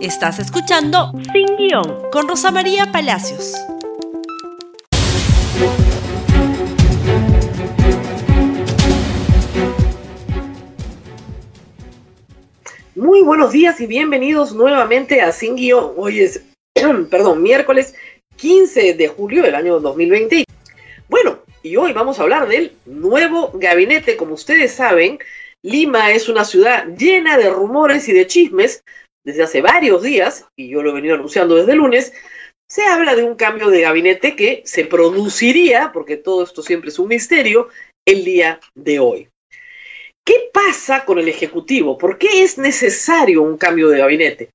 Estás escuchando Sin Guión con Rosa María Palacios. Muy buenos días y bienvenidos nuevamente a Sin Guión. Hoy es, perdón, miércoles 15 de julio del año 2020. Bueno, y hoy vamos a hablar del nuevo gabinete. Como ustedes saben, Lima es una ciudad llena de rumores y de chismes desde hace varios días, y yo lo he venido anunciando desde el lunes, se habla de un cambio de gabinete que se produciría, porque todo esto siempre es un misterio, el día de hoy. ¿Qué pasa con el Ejecutivo? ¿Por qué es necesario un cambio de gabinete?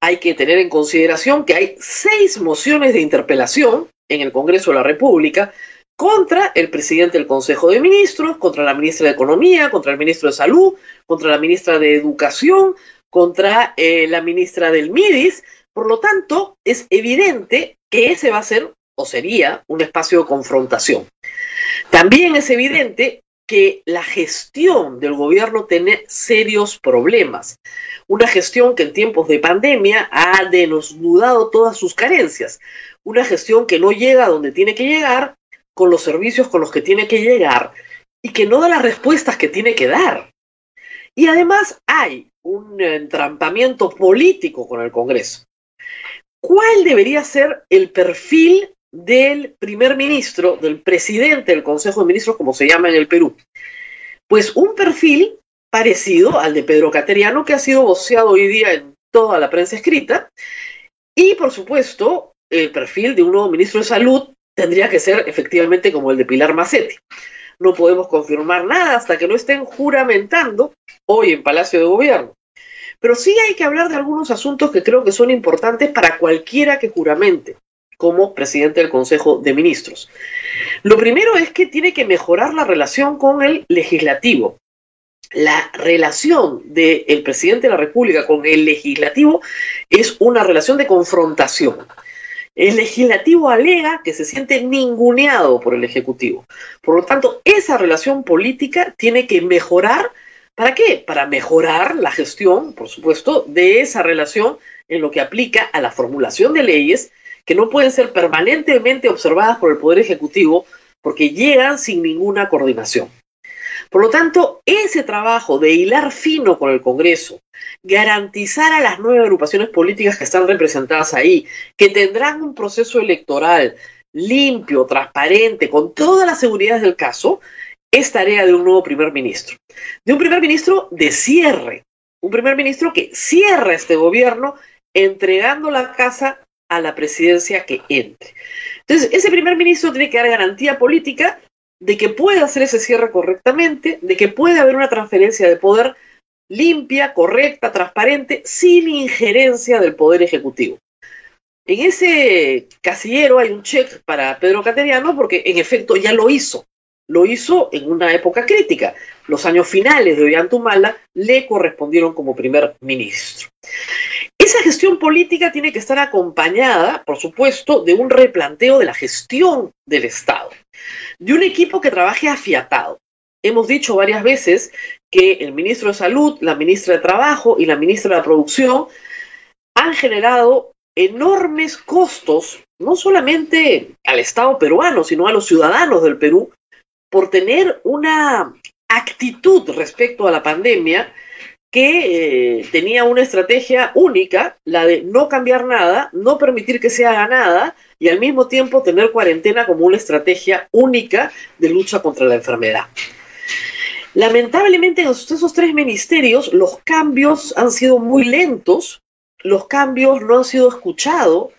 Hay que tener en consideración que hay seis mociones de interpelación en el Congreso de la República contra el presidente del Consejo de Ministros, contra la ministra de Economía, contra el ministro de Salud, contra la ministra de Educación, contra eh, la ministra del MIDIS. Por lo tanto, es evidente que ese va a ser o sería un espacio de confrontación. También es evidente que la gestión del gobierno tiene serios problemas. Una gestión que en tiempos de pandemia ha desnudado todas sus carencias. Una gestión que no llega a donde tiene que llegar, con los servicios con los que tiene que llegar y que no da las respuestas que tiene que dar. Y además hay un entrampamiento político con el Congreso. ¿Cuál debería ser el perfil del primer ministro, del presidente del Consejo de Ministros, como se llama en el Perú? Pues un perfil parecido al de Pedro Cateriano, que ha sido voceado hoy día en toda la prensa escrita, y por supuesto el perfil de un nuevo ministro de Salud tendría que ser efectivamente como el de Pilar Macetti no podemos confirmar nada hasta que no estén juramentando hoy en Palacio de Gobierno. Pero sí hay que hablar de algunos asuntos que creo que son importantes para cualquiera que juramente como presidente del Consejo de Ministros. Lo primero es que tiene que mejorar la relación con el legislativo. La relación del presidente de la República con el legislativo es una relación de confrontación. El legislativo alega que se siente ninguneado por el Ejecutivo. Por lo tanto, esa relación política tiene que mejorar. ¿Para qué? Para mejorar la gestión, por supuesto, de esa relación en lo que aplica a la formulación de leyes que no pueden ser permanentemente observadas por el Poder Ejecutivo porque llegan sin ninguna coordinación. Por lo tanto, ese trabajo de hilar fino con el Congreso, garantizar a las nueve agrupaciones políticas que están representadas ahí, que tendrán un proceso electoral limpio, transparente, con todas las seguridades del caso, es tarea de un nuevo primer ministro. De un primer ministro de cierre, un primer ministro que cierra este gobierno entregando la casa a la presidencia que entre. Entonces, ese primer ministro tiene que dar garantía política de que puede hacer ese cierre correctamente, de que puede haber una transferencia de poder limpia, correcta, transparente, sin injerencia del Poder Ejecutivo. En ese casillero hay un check para Pedro Cateriano porque en efecto ya lo hizo. Lo hizo en una época crítica. Los años finales de Ollantumala le correspondieron como primer ministro. Esa gestión política tiene que estar acompañada, por supuesto, de un replanteo de la gestión del Estado de un equipo que trabaje afiatado. Hemos dicho varias veces que el ministro de Salud, la ministra de Trabajo y la ministra de Producción han generado enormes costos, no solamente al Estado peruano, sino a los ciudadanos del Perú, por tener una actitud respecto a la pandemia que eh, tenía una estrategia única, la de no cambiar nada, no permitir que se haga nada y al mismo tiempo tener cuarentena como una estrategia única de lucha contra la enfermedad. Lamentablemente en esos tres ministerios los cambios han sido muy lentos, los cambios no han sido escuchados,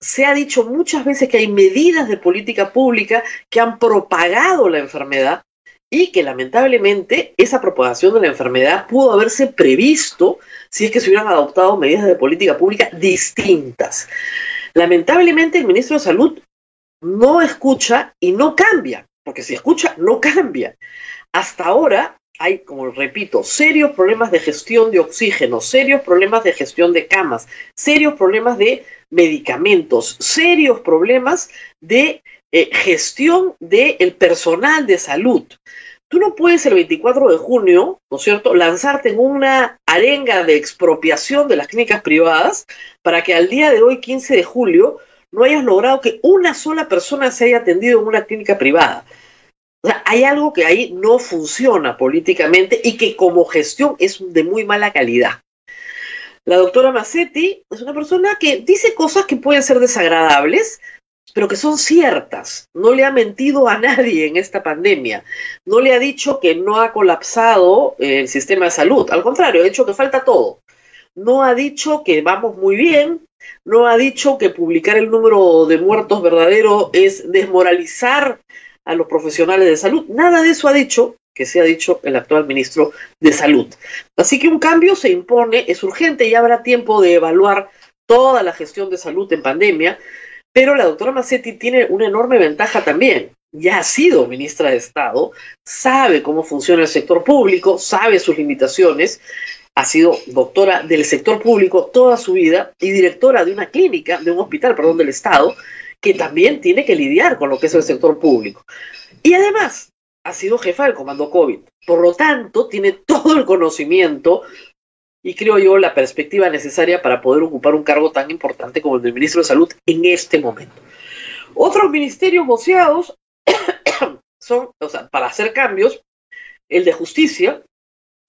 se ha dicho muchas veces que hay medidas de política pública que han propagado la enfermedad y que lamentablemente esa propagación de la enfermedad pudo haberse previsto si es que se hubieran adoptado medidas de política pública distintas. Lamentablemente el ministro de Salud no escucha y no cambia, porque si escucha, no cambia. Hasta ahora hay, como repito, serios problemas de gestión de oxígeno, serios problemas de gestión de camas, serios problemas de medicamentos, serios problemas de eh, gestión del personal de salud. Tú no puedes el 24 de junio, ¿no es cierto?, lanzarte en una arenga de expropiación de las clínicas privadas para que al día de hoy, 15 de julio, no hayas logrado que una sola persona se haya atendido en una clínica privada. O sea, hay algo que ahí no funciona políticamente y que como gestión es de muy mala calidad. La doctora Massetti es una persona que dice cosas que pueden ser desagradables, pero que son ciertas. No le ha mentido a nadie en esta pandemia. No le ha dicho que no ha colapsado el sistema de salud. Al contrario, ha dicho que falta todo. No ha dicho que vamos muy bien. No ha dicho que publicar el número de muertos verdadero es desmoralizar a los profesionales de salud. Nada de eso ha dicho que se ha dicho el actual ministro de Salud. Así que un cambio se impone, es urgente y habrá tiempo de evaluar toda la gestión de salud en pandemia, pero la doctora Massetti tiene una enorme ventaja también. Ya ha sido ministra de Estado, sabe cómo funciona el sector público, sabe sus limitaciones, ha sido doctora del sector público toda su vida y directora de una clínica, de un hospital, perdón, del Estado, que también tiene que lidiar con lo que es el sector público. Y además, ha sido jefa del comando COVID. Por lo tanto, tiene todo el conocimiento y creo yo la perspectiva necesaria para poder ocupar un cargo tan importante como el del ministro de Salud en este momento. Otros ministerios voceados son, o sea, para hacer cambios, el de justicia,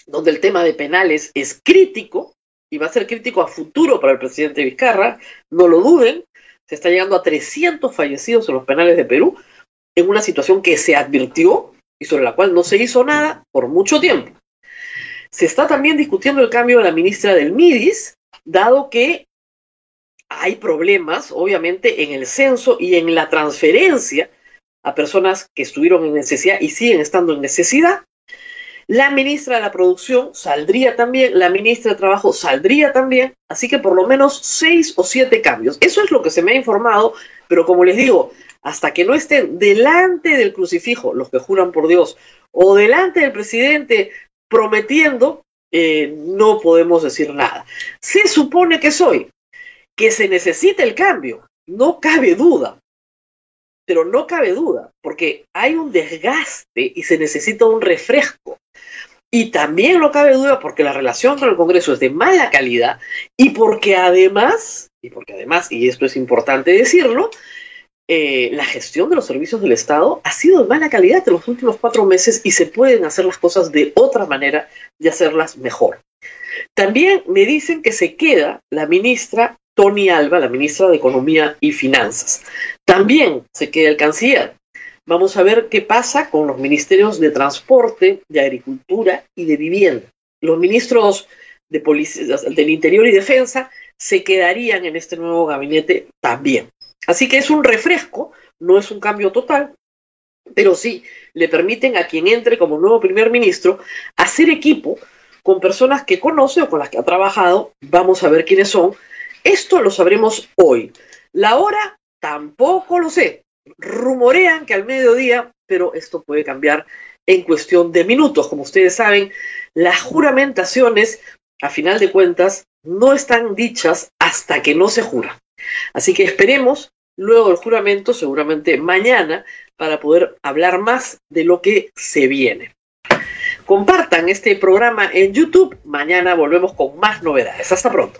donde el tema de penales es crítico y va a ser crítico a futuro para el presidente Vizcarra, no lo duden, se está llegando a 300 fallecidos en los penales de Perú, en una situación que se advirtió y sobre la cual no se hizo nada por mucho tiempo. Se está también discutiendo el cambio de la ministra del MIDIS, dado que hay problemas, obviamente, en el censo y en la transferencia a personas que estuvieron en necesidad y siguen estando en necesidad. La ministra de la Producción saldría también, la ministra de Trabajo saldría también, así que por lo menos seis o siete cambios. Eso es lo que se me ha informado, pero como les digo, hasta que no estén delante del crucifijo los que juran por Dios o delante del presidente prometiendo, eh, no podemos decir nada. Se supone que soy, que se necesita el cambio, no cabe duda, pero no cabe duda, porque hay un desgaste y se necesita un refresco. Y también no cabe duda porque la relación con el Congreso es de mala calidad y porque además, y porque además, y esto es importante decirlo, eh, la gestión de los servicios del Estado ha sido de mala calidad en los últimos cuatro meses y se pueden hacer las cosas de otra manera y hacerlas mejor. También me dicen que se queda la ministra Tony Alba, la ministra de Economía y Finanzas. También se queda el canciller. Vamos a ver qué pasa con los ministerios de Transporte, de Agricultura y de Vivienda. Los ministros de del Interior y Defensa se quedarían en este nuevo gabinete también. Así que es un refresco, no es un cambio total, pero sí le permiten a quien entre como nuevo primer ministro hacer equipo con personas que conoce o con las que ha trabajado. Vamos a ver quiénes son. Esto lo sabremos hoy. La hora tampoco lo sé. Rumorean que al mediodía, pero esto puede cambiar en cuestión de minutos. Como ustedes saben, las juramentaciones, a final de cuentas, no están dichas hasta que no se jura. Así que esperemos luego del juramento, seguramente mañana, para poder hablar más de lo que se viene. Compartan este programa en YouTube. Mañana volvemos con más novedades. Hasta pronto.